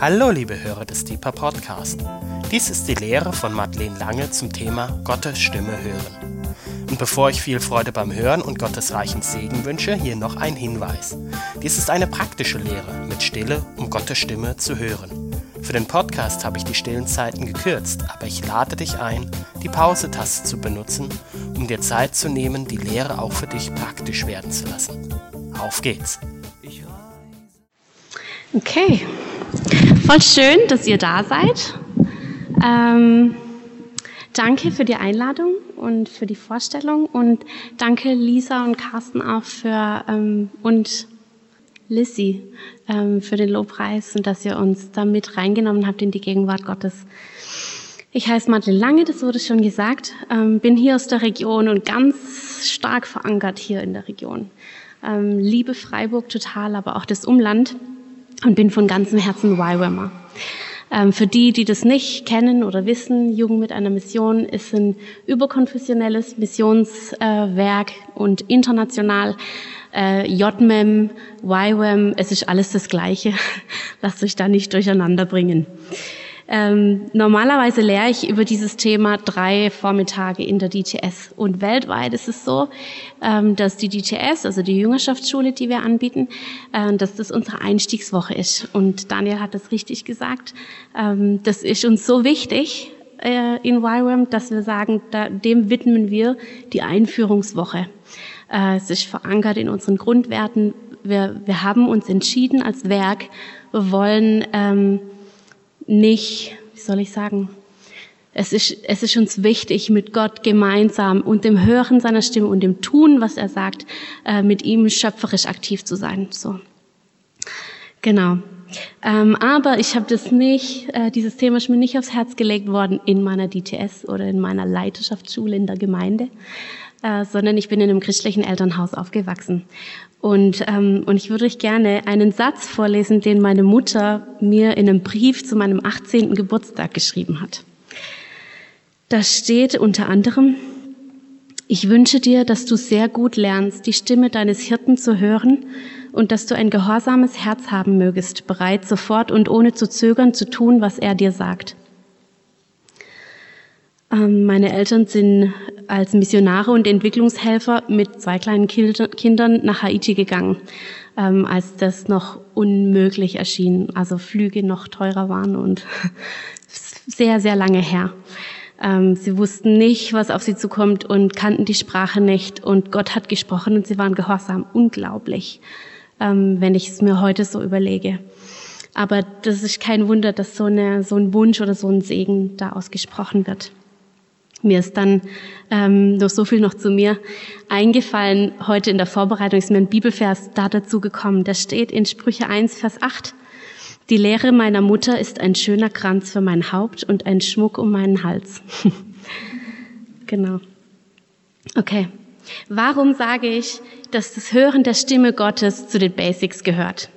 Hallo, liebe Hörer des Deeper Podcast. Dies ist die Lehre von Madeleine Lange zum Thema Gottes Stimme hören. Und bevor ich viel Freude beim Hören und Gottes reichen Segen wünsche, hier noch ein Hinweis. Dies ist eine praktische Lehre mit Stille, um Gottes Stimme zu hören. Für den Podcast habe ich die stillen Zeiten gekürzt, aber ich lade dich ein, die Pause-Taste zu benutzen, um dir Zeit zu nehmen, die Lehre auch für dich praktisch werden zu lassen. Auf geht's! Okay, voll schön, dass ihr da seid. Ähm, danke für die Einladung und für die Vorstellung und danke Lisa und Carsten auch für ähm, und Lissy ähm, für den Lobpreis und dass ihr uns da mit reingenommen habt in die Gegenwart Gottes. Ich heiße Madeleine Lange, das wurde schon gesagt, ähm, bin hier aus der Region und ganz stark verankert hier in der Region. Ähm, liebe Freiburg total, aber auch das Umland und bin von ganzem Herzen YWAMer. Ähm, für die, die das nicht kennen oder wissen, Jugend mit einer Mission ist ein überkonfessionelles Missionswerk und international äh, JMEM, YWAM, es ist alles das Gleiche. Lasst euch da nicht durcheinander bringen. Ähm, normalerweise lehre ich über dieses Thema drei Vormittage in der DTS. Und weltweit ist es so, ähm, dass die DTS, also die Jüngerschaftsschule, die wir anbieten, äh, dass das unsere Einstiegswoche ist. Und Daniel hat das richtig gesagt. Ähm, das ist uns so wichtig äh, in YWAM, dass wir sagen, da, dem widmen wir die Einführungswoche. Äh, es ist verankert in unseren Grundwerten. Wir, wir haben uns entschieden als Werk, wir wollen ähm, nicht, wie soll ich sagen, es ist, es ist uns wichtig, mit Gott gemeinsam und dem Hören seiner Stimme und dem Tun, was er sagt, äh, mit ihm schöpferisch aktiv zu sein. So, genau. Ähm, aber ich habe das nicht, äh, dieses Thema ist mir nicht aufs Herz gelegt worden in meiner DTS oder in meiner Leiterschaftsschule in der Gemeinde, äh, sondern ich bin in einem christlichen Elternhaus aufgewachsen. Und, ähm, und ich würde euch gerne einen Satz vorlesen, den meine Mutter mir in einem Brief zu meinem 18. Geburtstag geschrieben hat. Da steht unter anderem, ich wünsche dir, dass du sehr gut lernst, die Stimme deines Hirten zu hören und dass du ein gehorsames Herz haben mögest, bereit sofort und ohne zu zögern zu tun, was er dir sagt. Ähm, meine Eltern sind als Missionare und Entwicklungshelfer mit zwei kleinen Kindern nach Haiti gegangen, ähm, als das noch unmöglich erschien, also Flüge noch teurer waren und sehr, sehr lange her. Ähm, sie wussten nicht, was auf sie zukommt und kannten die Sprache nicht und Gott hat gesprochen und sie waren gehorsam. Unglaublich, wenn ich es mir heute so überlege. Aber das ist kein Wunder, dass so, eine, so ein Wunsch oder so ein Segen da ausgesprochen wird. Mir ist dann ähm, noch so viel noch zu mir eingefallen. Heute in der Vorbereitung ist mir ein Bibelvers da dazu gekommen. Da steht in Sprüche 1, Vers 8. Die Lehre meiner Mutter ist ein schöner Kranz für mein Haupt und ein Schmuck um meinen Hals. genau. Okay. Warum sage ich, dass das Hören der Stimme Gottes zu den Basics gehört?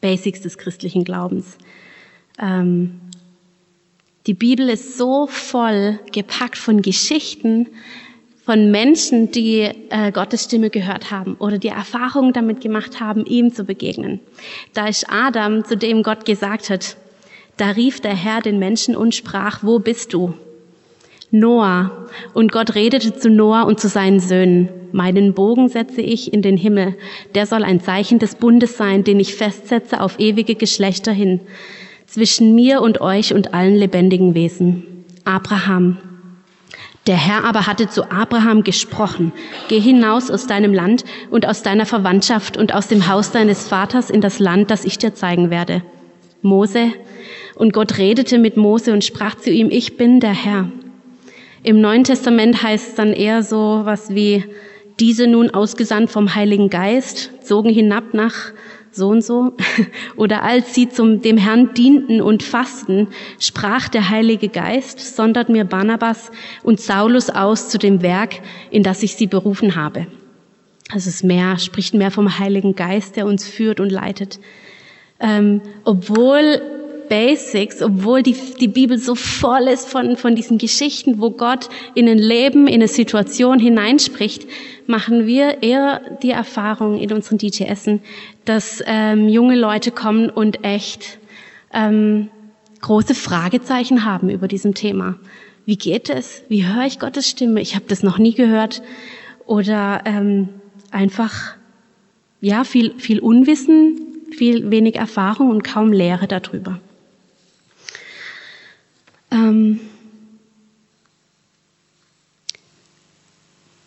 Basics des christlichen Glaubens. Ähm, die Bibel ist so voll gepackt von Geschichten von Menschen, die äh, Gottes Stimme gehört haben oder die Erfahrungen damit gemacht haben, ihm zu begegnen. Da ist Adam, zu dem Gott gesagt hat, da rief der Herr den Menschen und sprach, wo bist du? Noah. Und Gott redete zu Noah und zu seinen Söhnen. Meinen Bogen setze ich in den Himmel. Der soll ein Zeichen des Bundes sein, den ich festsetze auf ewige Geschlechter hin zwischen mir und euch und allen lebendigen Wesen. Abraham. Der Herr aber hatte zu Abraham gesprochen, geh hinaus aus deinem Land und aus deiner Verwandtschaft und aus dem Haus deines Vaters in das Land, das ich dir zeigen werde. Mose. Und Gott redete mit Mose und sprach zu ihm, ich bin der Herr. Im Neuen Testament heißt es dann eher so was wie, diese nun ausgesandt vom Heiligen Geist, zogen hinab nach so und so. Oder als sie zum, dem Herrn dienten und fasten, sprach der Heilige Geist, sondert mir Barnabas und Saulus aus zu dem Werk, in das ich sie berufen habe. Also es mehr, spricht mehr vom Heiligen Geist, der uns führt und leitet. Ähm, obwohl Basics, obwohl die, die Bibel so voll ist von, von diesen Geschichten, wo Gott in ein Leben, in eine Situation hineinspricht, machen wir eher die Erfahrung in unseren DTSen, dass ähm, junge Leute kommen und echt ähm, große Fragezeichen haben über diesem Thema. Wie geht es? Wie höre ich Gottes Stimme? Ich habe das noch nie gehört. Oder ähm, einfach ja viel viel Unwissen, viel wenig Erfahrung und kaum Lehre darüber. Ähm,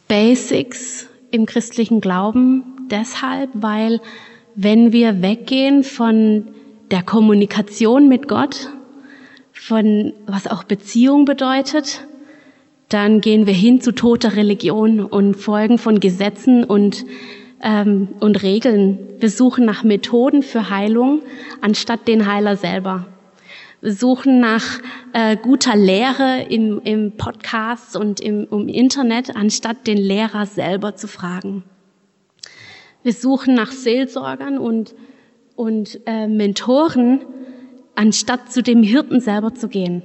Basics im christlichen Glauben deshalb, weil wenn wir weggehen von der Kommunikation mit Gott, von was auch Beziehung bedeutet, dann gehen wir hin zu toter Religion und folgen von Gesetzen und, ähm, und Regeln. Wir suchen nach Methoden für Heilung anstatt den Heiler selber. Suchen nach äh, guter Lehre im, im Podcast und im, im Internet, anstatt den Lehrer selber zu fragen. Wir suchen nach Seelsorgern und, und äh, Mentoren, anstatt zu dem Hirten selber zu gehen.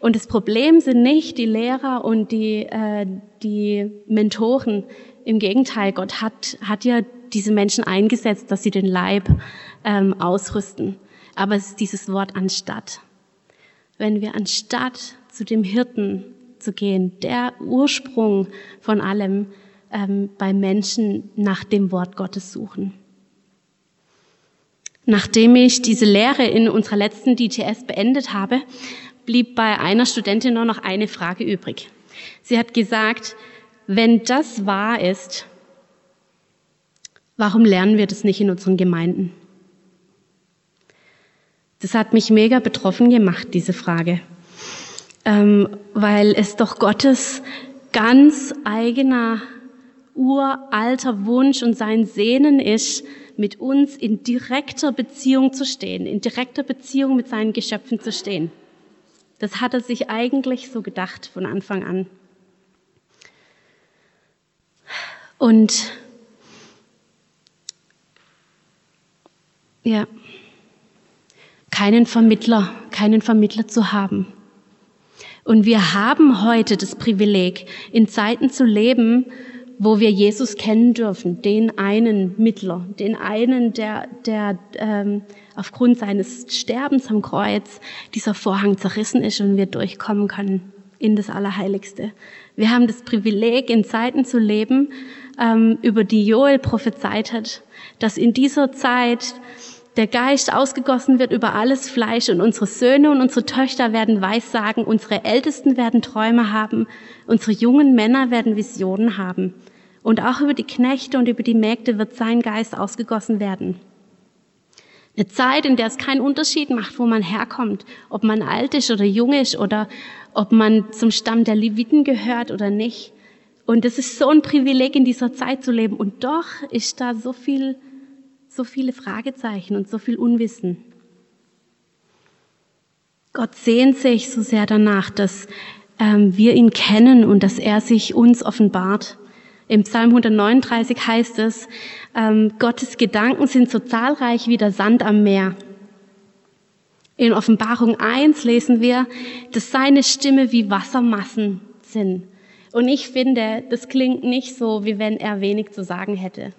Und das Problem sind nicht die Lehrer und die, äh, die Mentoren. Im Gegenteil, Gott hat, hat ja diese Menschen eingesetzt, dass sie den Leib ähm, ausrüsten. Aber es ist dieses Wort anstatt wenn wir anstatt zu dem Hirten zu gehen, der Ursprung von allem, ähm, bei Menschen nach dem Wort Gottes suchen. Nachdem ich diese Lehre in unserer letzten DTS beendet habe, blieb bei einer Studentin nur noch eine Frage übrig. Sie hat gesagt, wenn das wahr ist, warum lernen wir das nicht in unseren Gemeinden? Das hat mich mega betroffen gemacht, diese Frage, ähm, weil es doch Gottes ganz eigener, uralter Wunsch und sein Sehnen ist, mit uns in direkter Beziehung zu stehen, in direkter Beziehung mit seinen Geschöpfen zu stehen. Das hat er sich eigentlich so gedacht von Anfang an. Und ja keinen Vermittler, keinen Vermittler zu haben. Und wir haben heute das Privileg, in Zeiten zu leben, wo wir Jesus kennen dürfen, den einen Mittler, den einen, der, der ähm, aufgrund seines Sterbens am Kreuz dieser Vorhang zerrissen ist und wir durchkommen können in das Allerheiligste. Wir haben das Privileg, in Zeiten zu leben, ähm, über die Joel prophezeit hat, dass in dieser Zeit der Geist ausgegossen wird über alles Fleisch und unsere Söhne und unsere Töchter werden Weissagen, unsere Ältesten werden Träume haben, unsere jungen Männer werden Visionen haben. Und auch über die Knechte und über die Mägde wird sein Geist ausgegossen werden. Eine Zeit, in der es keinen Unterschied macht, wo man herkommt, ob man alt ist oder jung ist oder ob man zum Stamm der Leviten gehört oder nicht. Und es ist so ein Privileg, in dieser Zeit zu leben. Und doch ist da so viel so viele Fragezeichen und so viel Unwissen. Gott sehnt sich so sehr danach, dass ähm, wir ihn kennen und dass er sich uns offenbart. Im Psalm 139 heißt es, ähm, Gottes Gedanken sind so zahlreich wie der Sand am Meer. In Offenbarung 1 lesen wir, dass seine Stimme wie Wassermassen sind. Und ich finde, das klingt nicht so, wie wenn er wenig zu sagen hätte.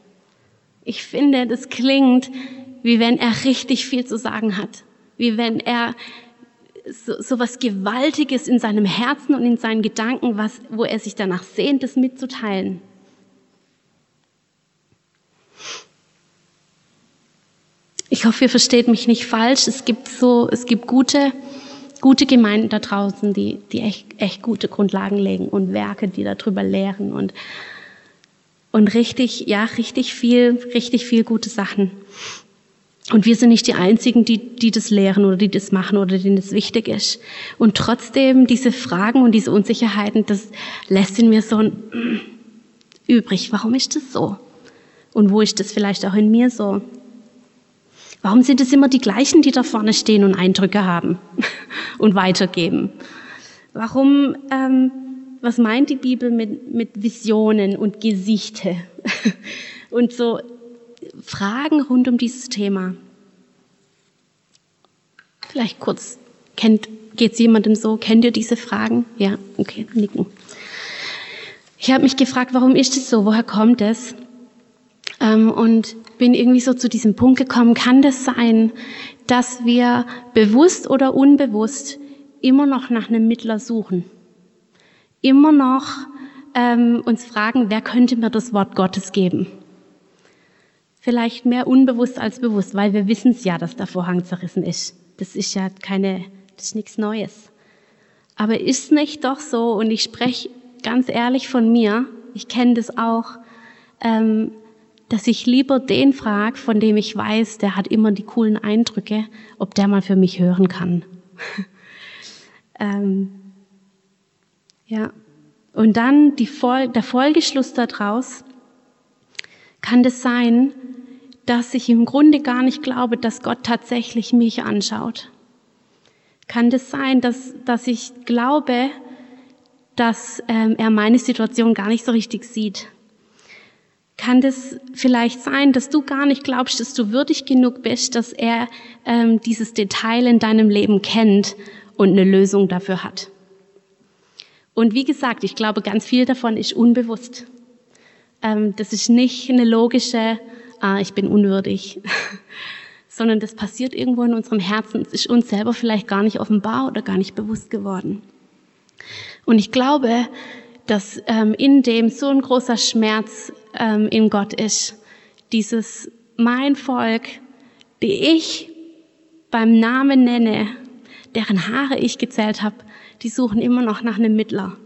Ich finde, das klingt, wie wenn er richtig viel zu sagen hat. Wie wenn er so, so was Gewaltiges in seinem Herzen und in seinen Gedanken, was, wo er sich danach sehnt, das mitzuteilen. Ich hoffe, ihr versteht mich nicht falsch. Es gibt so, es gibt gute, gute Gemeinden da draußen, die, die echt, echt gute Grundlagen legen und Werke, die darüber lehren und und richtig, ja, richtig viel, richtig viel gute Sachen. Und wir sind nicht die Einzigen, die, die das lehren oder die das machen oder denen das wichtig ist. Und trotzdem diese Fragen und diese Unsicherheiten, das lässt in mir so ein übrig. Warum ist das so? Und wo ist das vielleicht auch in mir so? Warum sind es immer die gleichen, die da vorne stehen und Eindrücke haben und weitergeben? Warum ähm, was meint die Bibel mit, mit Visionen und Gesichte? und so Fragen rund um dieses Thema. Vielleicht kurz, kennt, geht's jemandem so? Kennt ihr diese Fragen? Ja, okay, nicken. Ich habe mich gefragt, warum ist es so? Woher kommt es? Ähm, und bin irgendwie so zu diesem Punkt gekommen, kann das sein, dass wir bewusst oder unbewusst immer noch nach einem Mittler suchen? Immer noch ähm, uns fragen, wer könnte mir das Wort Gottes geben? Vielleicht mehr unbewusst als bewusst, weil wir wissen es ja, dass der Vorhang zerrissen ist. Das ist ja keine, das ist nichts Neues. Aber ist nicht doch so, und ich spreche ganz ehrlich von mir, ich kenne das auch, ähm, dass ich lieber den frage, von dem ich weiß, der hat immer die coolen Eindrücke, ob der mal für mich hören kann. ähm, ja. Und dann die Fol der Folgeschluss daraus, kann das sein, dass ich im Grunde gar nicht glaube, dass Gott tatsächlich mich anschaut. Kann das sein, dass, dass ich glaube, dass ähm, er meine Situation gar nicht so richtig sieht? kann das vielleicht sein, dass du gar nicht glaubst, dass du würdig genug bist, dass er ähm, dieses Detail in deinem Leben kennt und eine Lösung dafür hat. Und wie gesagt, ich glaube, ganz viel davon ist unbewusst. Ähm, das ist nicht eine logische, ah, ich bin unwürdig, sondern das passiert irgendwo in unserem Herzen. Es ist uns selber vielleicht gar nicht offenbar oder gar nicht bewusst geworden. Und ich glaube, dass ähm, in dem so ein großer Schmerz ähm, in Gott ist. Dieses mein Volk, die ich beim Namen nenne, deren Haare ich gezählt habe, die suchen immer noch nach einem Mittler.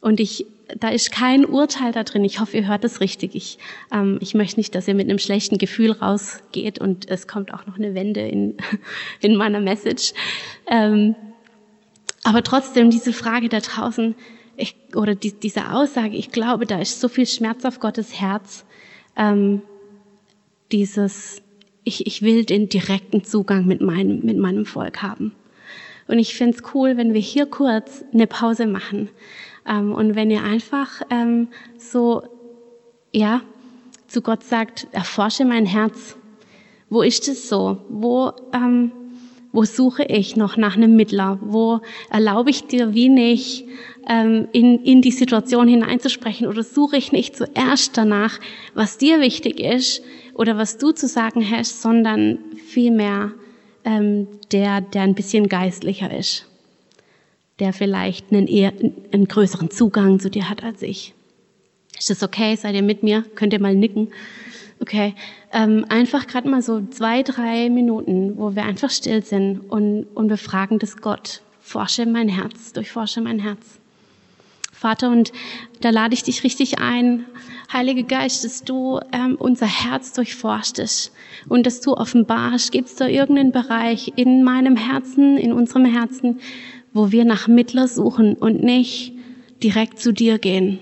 Und ich, da ist kein Urteil da drin. Ich hoffe, ihr hört es richtig. Ich, ähm, ich möchte nicht, dass ihr mit einem schlechten Gefühl rausgeht und es kommt auch noch eine Wende in, in meiner Message. Ähm, aber trotzdem diese Frage da draußen, ich, oder die, diese Aussage, ich glaube, da ist so viel Schmerz auf Gottes Herz, ähm, dieses, ich, ich will den direkten Zugang mit meinem, mit meinem Volk haben. Und ich finde es cool, wenn wir hier kurz eine Pause machen ähm, und wenn ihr einfach ähm, so, ja, zu Gott sagt, erforsche mein Herz. Wo ist es so? Wo, ähm, wo suche ich noch nach einem Mittler? Wo erlaube ich dir wie nicht, ähm, in, in die Situation hineinzusprechen oder suche ich nicht zuerst danach, was dir wichtig ist oder was du zu sagen hast, sondern vielmehr ähm, der, der ein bisschen geistlicher ist, der vielleicht einen, eher, einen größeren Zugang zu dir hat als ich. Ist das okay? Seid ihr mit mir? Könnt ihr mal nicken? Okay, ähm, einfach gerade mal so zwei, drei Minuten, wo wir einfach still sind und, und wir fragen das Gott. Forsche mein Herz, durchforsche mein Herz. Vater, und da lade ich dich richtig ein, Heiliger Geist, dass du ähm, unser Herz durchforstest und dass du offenbarst, gibt es da irgendeinen Bereich in meinem Herzen, in unserem Herzen, wo wir nach Mittler suchen und nicht direkt zu dir gehen,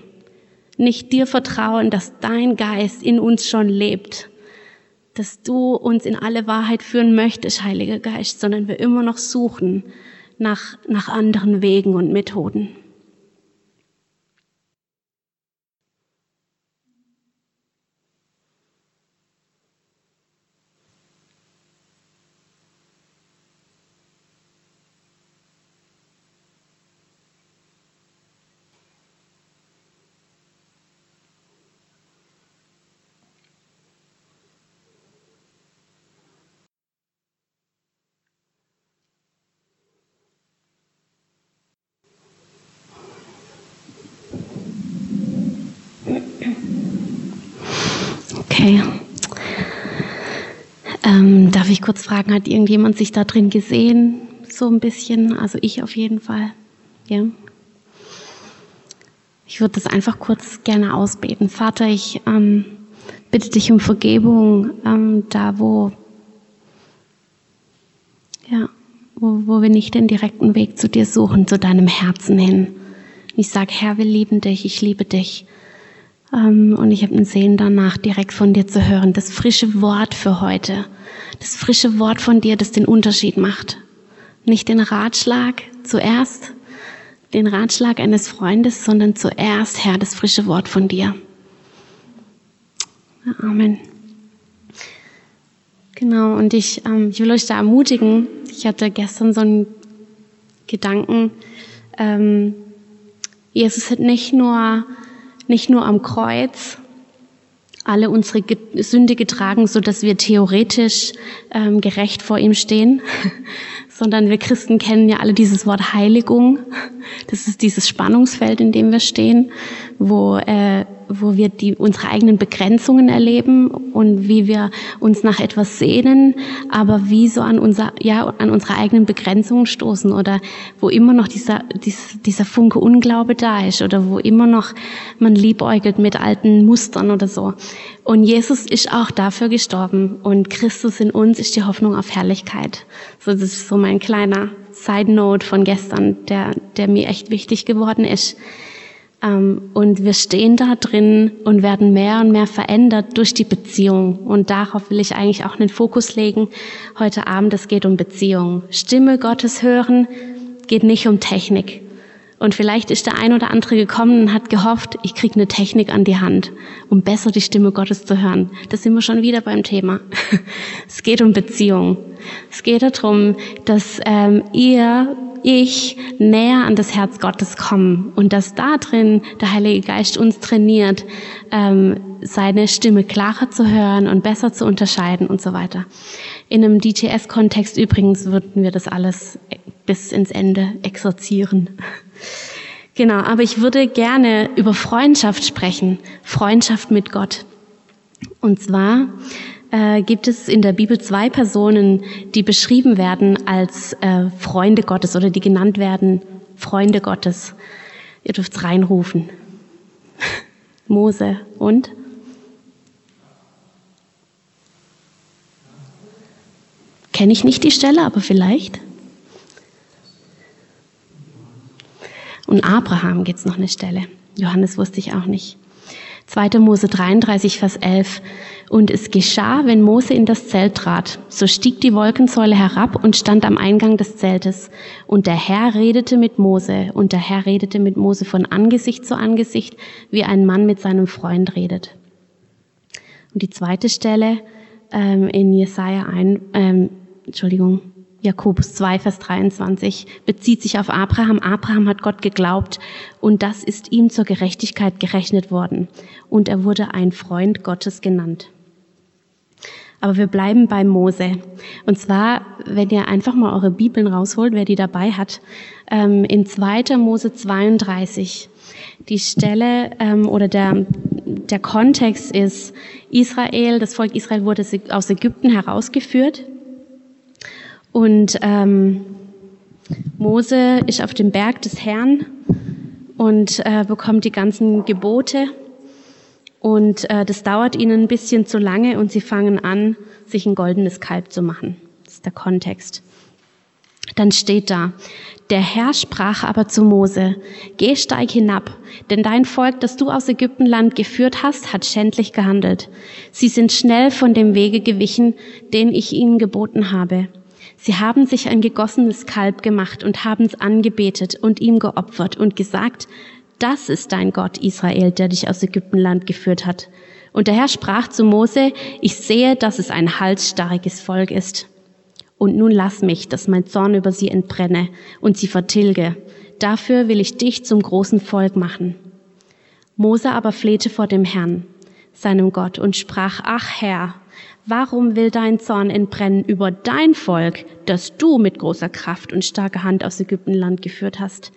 nicht dir vertrauen, dass dein Geist in uns schon lebt, dass du uns in alle Wahrheit führen möchtest, Heiliger Geist, sondern wir immer noch suchen nach, nach anderen Wegen und Methoden. Okay. Ähm, darf ich kurz fragen, hat irgendjemand sich da drin gesehen? So ein bisschen? Also ich auf jeden Fall. Ja. Ich würde das einfach kurz gerne ausbeten. Vater, ich ähm, bitte dich um Vergebung, ähm, da wo, ja, wo, wo wir nicht den direkten Weg zu dir suchen, zu deinem Herzen hin. Ich sage, Herr, wir lieben dich, ich liebe dich. Ähm, und ich habe einen Sehen danach, direkt von dir zu hören. Das frische Wort für heute. Das frische Wort von dir, das den Unterschied macht. Nicht den Ratschlag zuerst, den Ratschlag eines Freundes, sondern zuerst, Herr, das frische Wort von dir. Amen. Genau, und ich, ähm, ich will euch da ermutigen, Ich hatte gestern so einen Gedanken, ähm, Jesus hat nicht nur, nicht nur am Kreuz alle unsere Sünde getragen, so dass wir theoretisch ähm, gerecht vor ihm stehen, sondern wir Christen kennen ja alle dieses Wort Heiligung. Das ist dieses Spannungsfeld, in dem wir stehen, wo äh, wo wir die, unsere eigenen Begrenzungen erleben und wie wir uns nach etwas sehnen, aber wie so an unser, ja, an unsere eigenen Begrenzungen stoßen oder wo immer noch dieser, dieser, dieser Funke Unglaube da ist oder wo immer noch man liebäugelt mit alten Mustern oder so. Und Jesus ist auch dafür gestorben und Christus in uns ist die Hoffnung auf Herrlichkeit. So, das ist so mein kleiner Side Note von gestern, der, der mir echt wichtig geworden ist. Ähm, und wir stehen da drin und werden mehr und mehr verändert durch die Beziehung. Und darauf will ich eigentlich auch einen Fokus legen. Heute Abend, es geht um Beziehung. Stimme Gottes hören geht nicht um Technik. Und vielleicht ist der ein oder andere gekommen und hat gehofft, ich kriege eine Technik an die Hand, um besser die Stimme Gottes zu hören. Da sind wir schon wieder beim Thema. Es geht um Beziehung. Es geht darum, dass ähm, ihr ich näher an das Herz Gottes kommen und dass da drin der Heilige Geist uns trainiert, ähm, seine Stimme klarer zu hören und besser zu unterscheiden und so weiter. In einem DTS-Kontext übrigens würden wir das alles bis ins Ende exorzieren. Genau, aber ich würde gerne über Freundschaft sprechen, Freundschaft mit Gott. Und zwar äh, gibt es in der Bibel zwei Personen, die beschrieben werden als äh, Freunde Gottes oder die genannt werden Freunde Gottes. Ihr dürft reinrufen. Mose und? Kenne ich nicht die Stelle, aber vielleicht. Und Abraham gibt es noch eine Stelle. Johannes wusste ich auch nicht. 2. Mose 33, Vers 11. Und es geschah, wenn Mose in das Zelt trat, so stieg die Wolkensäule herab und stand am Eingang des Zeltes. Und der Herr redete mit Mose, und der Herr redete mit Mose von Angesicht zu Angesicht, wie ein Mann mit seinem Freund redet. Und die zweite Stelle ähm, in Jesaja ein, ähm, Entschuldigung, Jakobus 2, Vers 23 bezieht sich auf Abraham. Abraham hat Gott geglaubt und das ist ihm zur Gerechtigkeit gerechnet worden. Und er wurde ein Freund Gottes genannt. Aber wir bleiben bei Mose. Und zwar, wenn ihr einfach mal eure Bibeln rausholt, wer die dabei hat, ähm, in 2. Mose 32. Die Stelle ähm, oder der, der Kontext ist, Israel, das Volk Israel wurde aus Ägypten herausgeführt und ähm, Mose ist auf dem Berg des Herrn und äh, bekommt die ganzen Gebote. Und äh, das dauert ihnen ein bisschen zu lange und sie fangen an, sich ein goldenes Kalb zu machen. Das ist der Kontext. Dann steht da, der Herr sprach aber zu Mose, geh steig hinab, denn dein Volk, das du aus Ägyptenland geführt hast, hat schändlich gehandelt. Sie sind schnell von dem Wege gewichen, den ich ihnen geboten habe. Sie haben sich ein gegossenes Kalb gemacht und haben es angebetet und ihm geopfert und gesagt, das ist dein Gott Israel, der dich aus Ägyptenland geführt hat. Und der Herr sprach zu Mose, ich sehe, dass es ein halsstarriges Volk ist. Und nun lass mich, dass mein Zorn über sie entbrenne und sie vertilge. Dafür will ich dich zum großen Volk machen. Mose aber flehte vor dem Herrn, seinem Gott, und sprach, ach Herr, Warum will dein Zorn entbrennen über dein Volk, das du mit großer Kraft und starker Hand aus Ägyptenland geführt hast?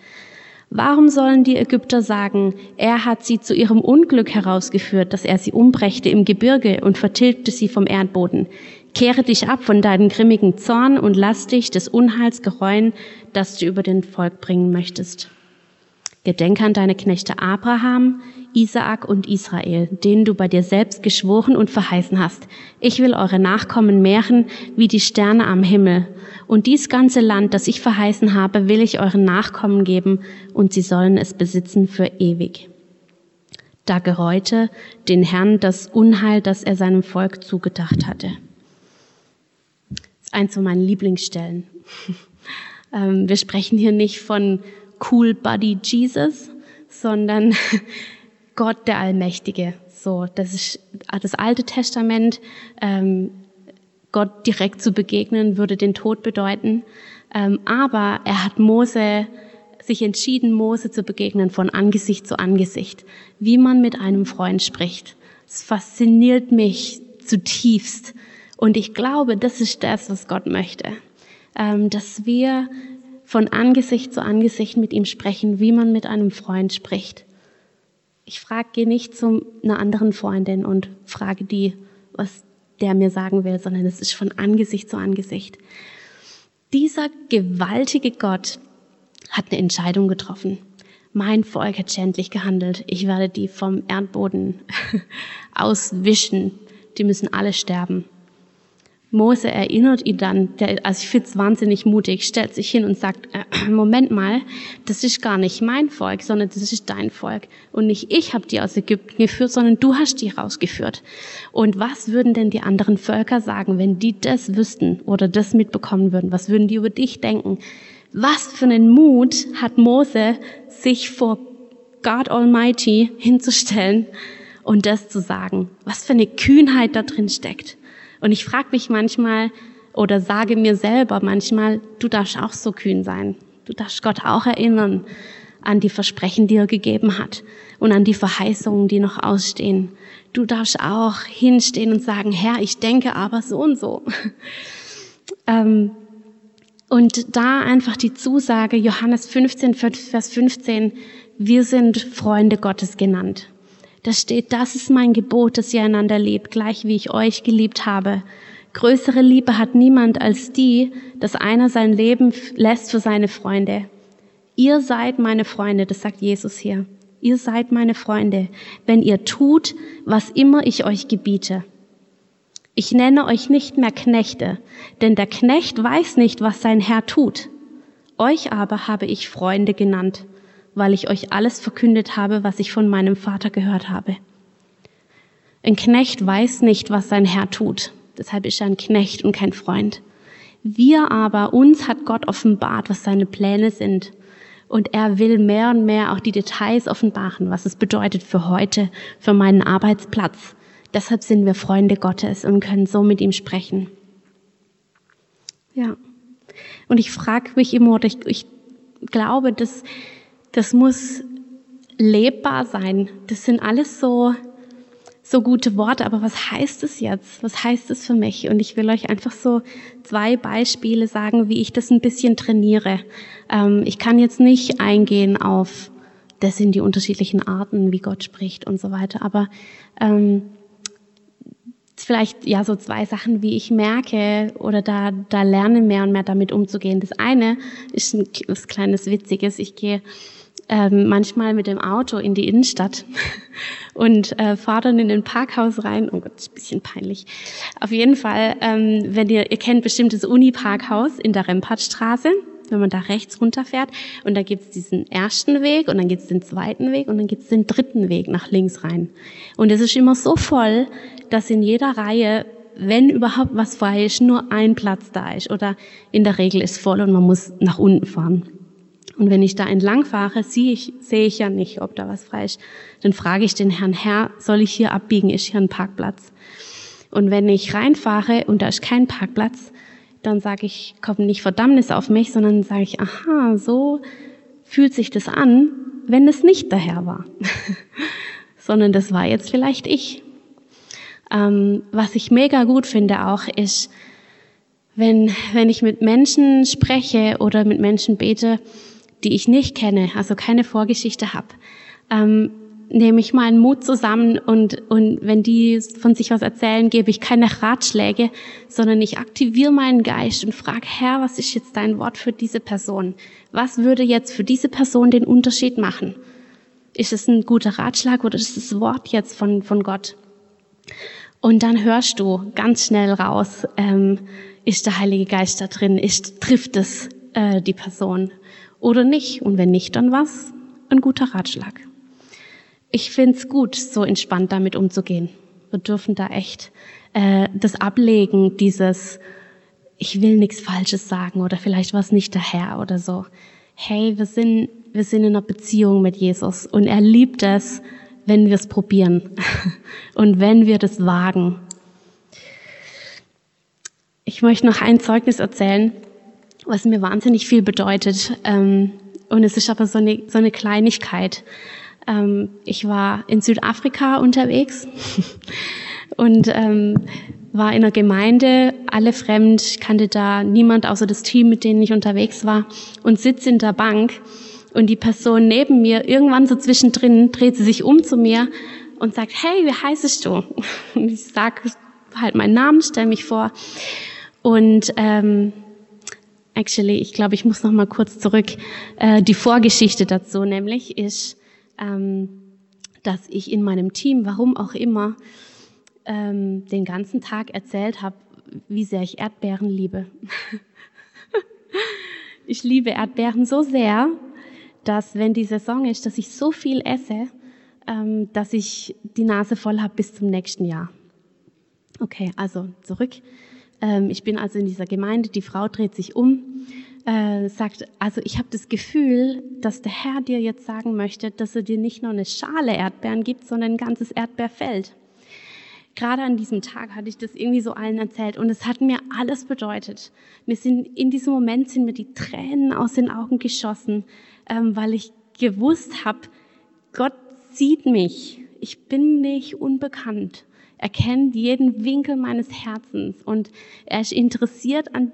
Warum sollen die Ägypter sagen, er hat sie zu ihrem Unglück herausgeführt, dass er sie umbrächte im Gebirge und vertilgte sie vom Erdboden? Kehre dich ab von deinem grimmigen Zorn und lass dich des Unheils gereuen, das du über den Volk bringen möchtest. Gedenke an deine Knechte Abraham, Isaak und Israel, denen du bei dir selbst geschworen und verheißen hast. Ich will eure Nachkommen mehren wie die Sterne am Himmel. Und dies ganze Land, das ich verheißen habe, will ich euren Nachkommen geben, und sie sollen es besitzen für ewig. Da gereute den Herrn das Unheil, das er seinem Volk zugedacht hatte. Das ist eins von meinen Lieblingsstellen. Ähm, wir sprechen hier nicht von Cool Buddy Jesus, sondern Gott der Allmächtige. So, das ist das Alte Testament. Ähm, Gott direkt zu begegnen würde den Tod bedeuten. Ähm, aber er hat Mose sich entschieden, Mose zu begegnen von Angesicht zu Angesicht, wie man mit einem Freund spricht. Es fasziniert mich zutiefst. Und ich glaube, das ist das, was Gott möchte. Ähm, dass wir von Angesicht zu Angesicht mit ihm sprechen, wie man mit einem Freund spricht. Ich frage, gehe nicht zu einer anderen Freundin und frage die, was der mir sagen will, sondern es ist von Angesicht zu Angesicht. Dieser gewaltige Gott hat eine Entscheidung getroffen. Mein Volk hat schändlich gehandelt. Ich werde die vom Erdboden auswischen. Die müssen alle sterben. Mose erinnert ihn dann, der, also ich finde es wahnsinnig mutig, stellt sich hin und sagt, äh, Moment mal, das ist gar nicht mein Volk, sondern das ist dein Volk. Und nicht ich habe die aus Ägypten geführt, sondern du hast die rausgeführt. Und was würden denn die anderen Völker sagen, wenn die das wüssten oder das mitbekommen würden? Was würden die über dich denken? Was für einen Mut hat Mose, sich vor God Almighty hinzustellen und das zu sagen? Was für eine Kühnheit da drin steckt. Und ich frage mich manchmal oder sage mir selber manchmal, du darfst auch so kühn sein. Du darfst Gott auch erinnern an die Versprechen, die er gegeben hat und an die Verheißungen, die noch ausstehen. Du darfst auch hinstehen und sagen, Herr, ich denke aber so und so. ähm, und da einfach die Zusage, Johannes 15, Vers 15, wir sind Freunde Gottes genannt. Da steht, das ist mein Gebot, dass ihr einander liebt, gleich wie ich euch geliebt habe. Größere Liebe hat niemand als die, dass einer sein Leben lässt für seine Freunde. Ihr seid meine Freunde, das sagt Jesus hier. Ihr seid meine Freunde, wenn ihr tut, was immer ich euch gebiete. Ich nenne euch nicht mehr Knechte, denn der Knecht weiß nicht, was sein Herr tut. Euch aber habe ich Freunde genannt, weil ich euch alles verkündet habe, was ich von meinem Vater gehört habe. Ein Knecht weiß nicht, was sein Herr tut. Deshalb ist er ein Knecht und kein Freund. Wir aber, uns hat Gott offenbart, was seine Pläne sind. Und er will mehr und mehr auch die Details offenbaren, was es bedeutet für heute, für meinen Arbeitsplatz, Deshalb sind wir Freunde Gottes und können so mit ihm sprechen. Ja. Und ich frage mich immer, oder ich, ich glaube, dass das muss lebbar sein. Das sind alles so, so gute Worte, aber was heißt es jetzt? Was heißt es für mich? Und ich will euch einfach so zwei Beispiele sagen, wie ich das ein bisschen trainiere. Ähm, ich kann jetzt nicht eingehen auf, das sind die unterschiedlichen Arten, wie Gott spricht und so weiter, aber ähm, vielleicht ja so zwei Sachen, wie ich merke oder da, da lerne mehr und mehr damit umzugehen. Das eine ist ein was kleines Witziges. Ich gehe ähm, manchmal mit dem Auto in die Innenstadt und äh, fahre dann in ein Parkhaus rein. Oh Gott, ist ein bisschen peinlich. Auf jeden Fall, ähm, wenn ihr, ihr kennt bestimmt das Uni-Parkhaus in der Rempartstraße wenn man da rechts runterfährt. Und da gibt's diesen ersten Weg und dann gibt's den zweiten Weg und dann gibt's den dritten Weg nach links rein. Und es ist immer so voll, dass in jeder Reihe, wenn überhaupt was frei ist, nur ein Platz da ist. Oder in der Regel ist voll und man muss nach unten fahren. Und wenn ich da entlang fahre, sehe ich, sehe ich ja nicht, ob da was frei ist. Dann frage ich den Herrn, Herr, soll ich hier abbiegen? Ist hier ein Parkplatz? Und wenn ich reinfahre und da ist kein Parkplatz, dann sage ich, kommt nicht Verdammnis auf mich, sondern sage ich, aha, so fühlt sich das an, wenn es nicht der Herr war, sondern das war jetzt vielleicht ich. Ähm, was ich mega gut finde auch ist, wenn, wenn ich mit Menschen spreche oder mit Menschen bete, die ich nicht kenne, also keine Vorgeschichte habe, ähm, nehme ich meinen Mut zusammen und, und wenn die von sich was erzählen, gebe ich keine Ratschläge, sondern ich aktiviere meinen Geist und frage, Herr, was ist jetzt dein Wort für diese Person? Was würde jetzt für diese Person den Unterschied machen? Ist es ein guter Ratschlag oder ist das Wort jetzt von, von Gott? Und dann hörst du ganz schnell raus, ähm, ist der Heilige Geist da drin, ist, trifft es äh, die Person oder nicht? Und wenn nicht, dann was? Ein guter Ratschlag ich finde es gut, so entspannt damit umzugehen. Wir dürfen da echt äh, das ablegen, dieses ich will nichts Falsches sagen oder vielleicht war es nicht der Herr oder so. Hey, wir sind wir sind in einer Beziehung mit Jesus und er liebt es, wenn wir es probieren und wenn wir das wagen. ich möchte noch ein Zeugnis erzählen, was mir wahnsinnig viel bedeutet. Ähm, und es ist aber so eine, so eine Kleinigkeit. Ähm, ich war in Südafrika unterwegs und ähm, war in einer Gemeinde, alle fremd, kannte da niemand außer das Team, mit denen ich unterwegs war und sitze in der Bank und die Person neben mir, irgendwann so zwischendrin, dreht sie sich um zu mir und sagt, hey, wie heißest du? Und ich sage halt meinen Namen, stelle mich vor und ähm, actually, ich glaube, ich muss noch mal kurz zurück. Äh, die Vorgeschichte dazu nämlich ist, ähm, dass ich in meinem Team, warum auch immer, ähm, den ganzen Tag erzählt habe, wie sehr ich Erdbeeren liebe. ich liebe Erdbeeren so sehr, dass wenn die Saison ist, dass ich so viel esse, ähm, dass ich die Nase voll habe bis zum nächsten Jahr. Okay, also zurück. Ähm, ich bin also in dieser Gemeinde, die Frau dreht sich um, äh, sagt, also ich habe das Gefühl, dass der Herr dir jetzt sagen möchte, dass er dir nicht nur eine Schale Erdbeeren gibt, sondern ein ganzes Erdbeerfeld gerade an diesem Tag hatte ich das irgendwie so allen erzählt und es hat mir alles bedeutet. Mir sind in diesem Moment sind mir die Tränen aus den Augen geschossen, ähm, weil ich gewusst habe, Gott sieht mich. Ich bin nicht unbekannt. Er kennt jeden Winkel meines Herzens und er ist interessiert an,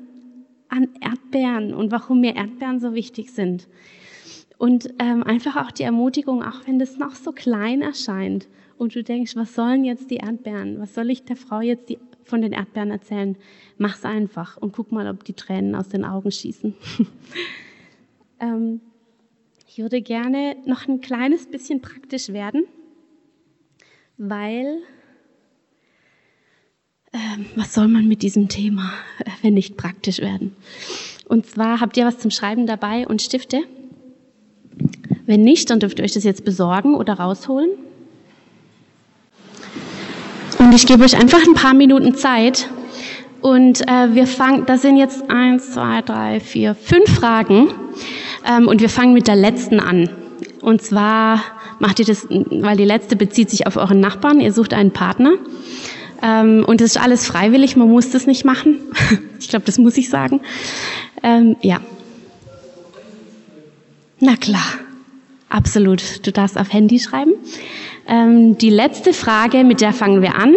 an Erdbeeren und warum mir Erdbeeren so wichtig sind. Und ähm, einfach auch die Ermutigung, auch wenn das noch so klein erscheint, und du denkst, was sollen jetzt die Erdbeeren? Was soll ich der Frau jetzt die, von den Erdbeeren erzählen? Mach's einfach und guck mal, ob die Tränen aus den Augen schießen. ähm, ich würde gerne noch ein kleines bisschen praktisch werden, weil ähm, was soll man mit diesem Thema, äh, wenn nicht praktisch werden? Und zwar habt ihr was zum Schreiben dabei und Stifte? Wenn nicht, dann dürft ihr euch das jetzt besorgen oder rausholen. Und ich gebe euch einfach ein paar Minuten Zeit. Und äh, wir fangen, das sind jetzt eins, zwei, drei, vier, fünf Fragen. Ähm, und wir fangen mit der letzten an. Und zwar macht ihr das, weil die letzte bezieht sich auf euren Nachbarn. Ihr sucht einen Partner. Ähm, und es ist alles freiwillig, man muss das nicht machen. ich glaube, das muss ich sagen. Ähm, ja. Na klar, absolut. Du darfst auf Handy schreiben. Ähm, die letzte Frage, mit der fangen wir an.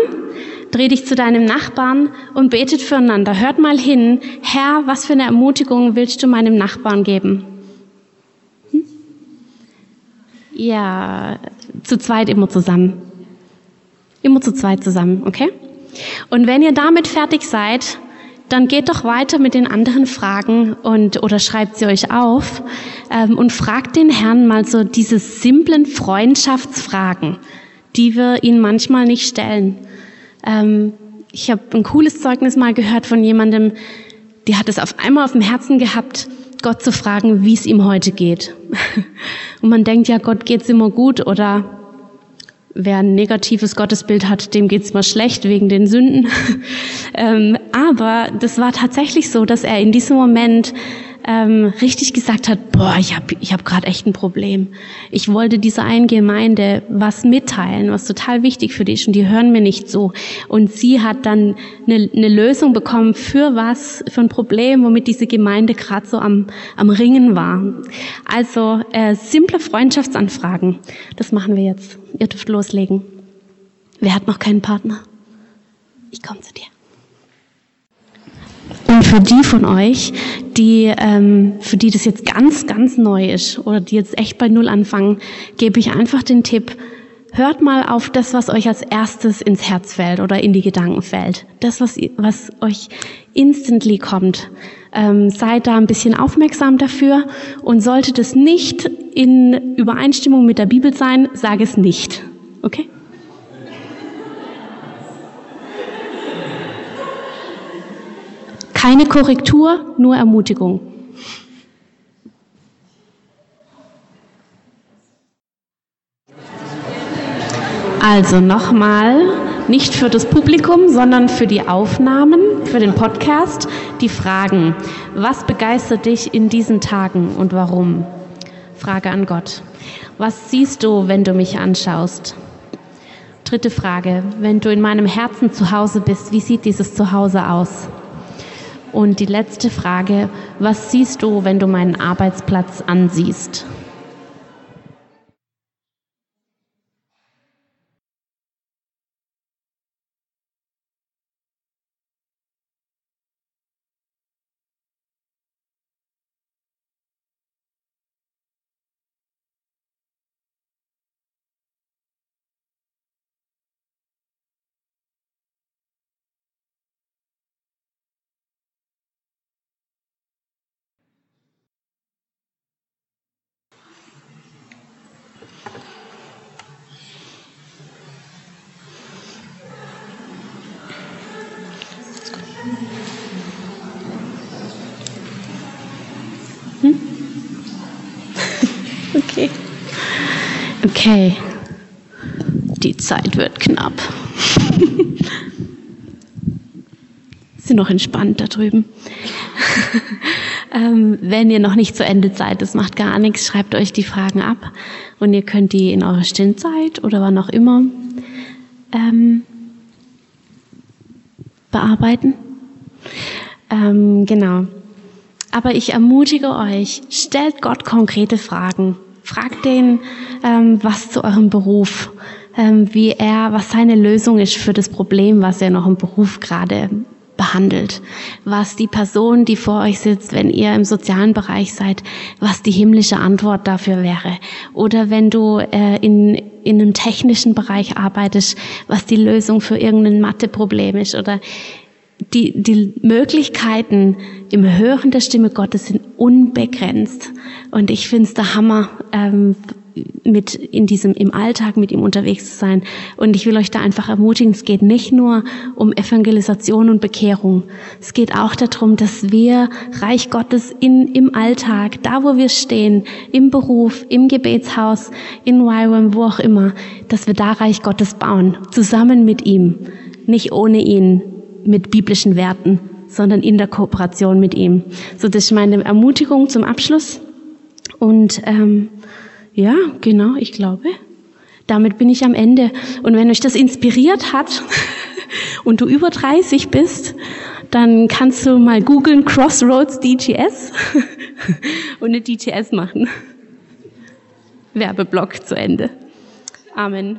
Dreh dich zu deinem Nachbarn und betet füreinander. Hört mal hin. Herr, was für eine Ermutigung willst du meinem Nachbarn geben? Hm? Ja, zu zweit immer zusammen. Immer zu zweit zusammen, okay? Und wenn ihr damit fertig seid, dann geht doch weiter mit den anderen Fragen und oder schreibt sie euch auf ähm, und fragt den Herrn mal so diese simplen Freundschaftsfragen, die wir ihn manchmal nicht stellen. Ähm, ich habe ein cooles Zeugnis mal gehört von jemandem, die hat es auf einmal auf dem Herzen gehabt, Gott zu fragen, wie es ihm heute geht. und man denkt ja, Gott geht's immer gut oder wer ein negatives Gottesbild hat, dem geht's mal schlecht wegen den Sünden. ähm, aber das war tatsächlich so, dass er in diesem Moment ähm, richtig gesagt hat, boah, ich habe ich hab gerade echt ein Problem. Ich wollte dieser einen Gemeinde was mitteilen, was total wichtig für dich und die hören mir nicht so. Und sie hat dann eine, eine Lösung bekommen für was, für ein Problem, womit diese Gemeinde gerade so am, am Ringen war. Also äh, simple Freundschaftsanfragen, das machen wir jetzt. Ihr dürft loslegen. Wer hat noch keinen Partner? Ich komme zu dir. Und für die von euch, die, ähm, für die das jetzt ganz, ganz neu ist oder die jetzt echt bei Null anfangen, gebe ich einfach den Tipp, hört mal auf das, was euch als erstes ins Herz fällt oder in die Gedanken fällt. Das, was, was euch instantly kommt. Ähm, seid da ein bisschen aufmerksam dafür und sollte das nicht in Übereinstimmung mit der Bibel sein, sage es nicht. Okay? Keine Korrektur, nur Ermutigung. Also nochmal, nicht für das Publikum, sondern für die Aufnahmen, für den Podcast, die Fragen. Was begeistert dich in diesen Tagen und warum? Frage an Gott. Was siehst du, wenn du mich anschaust? Dritte Frage. Wenn du in meinem Herzen zu Hause bist, wie sieht dieses Zuhause aus? Und die letzte Frage, was siehst du, wenn du meinen Arbeitsplatz ansiehst? Hm? Okay. Okay. Die Zeit wird knapp. Sind noch entspannt da drüben. ähm, wenn ihr noch nicht zu Ende seid, das macht gar nichts, schreibt euch die Fragen ab und ihr könnt die in eurer Stillzeit oder wann auch immer ähm, bearbeiten. Ähm, genau. Aber ich ermutige euch, stellt Gott konkrete Fragen. Fragt den, ähm, was zu eurem Beruf, ähm, wie er, was seine Lösung ist für das Problem, was er noch im Beruf gerade behandelt, was die Person, die vor euch sitzt, wenn ihr im sozialen Bereich seid, was die himmlische Antwort dafür wäre. Oder wenn du äh, in, in einem technischen Bereich arbeitest, was die Lösung für irgendein Matheproblem ist. Oder die, die Möglichkeiten im Hören der Stimme Gottes sind unbegrenzt. Und ich finde es der Hammer, ähm, mit in diesem, im Alltag mit ihm unterwegs zu sein. Und ich will euch da einfach ermutigen, es geht nicht nur um Evangelisation und Bekehrung. Es geht auch darum, dass wir Reich Gottes in, im Alltag, da wo wir stehen, im Beruf, im Gebetshaus, in YWAM, wo auch immer, dass wir da Reich Gottes bauen, zusammen mit ihm, nicht ohne ihn, mit biblischen Werten, sondern in der Kooperation mit ihm. So, das ist meine Ermutigung zum Abschluss. Und ähm, ja, genau, ich glaube, damit bin ich am Ende. Und wenn euch das inspiriert hat und du über 30 bist, dann kannst du mal googeln Crossroads DGS und eine DGS machen. Werbeblock zu Ende. Amen.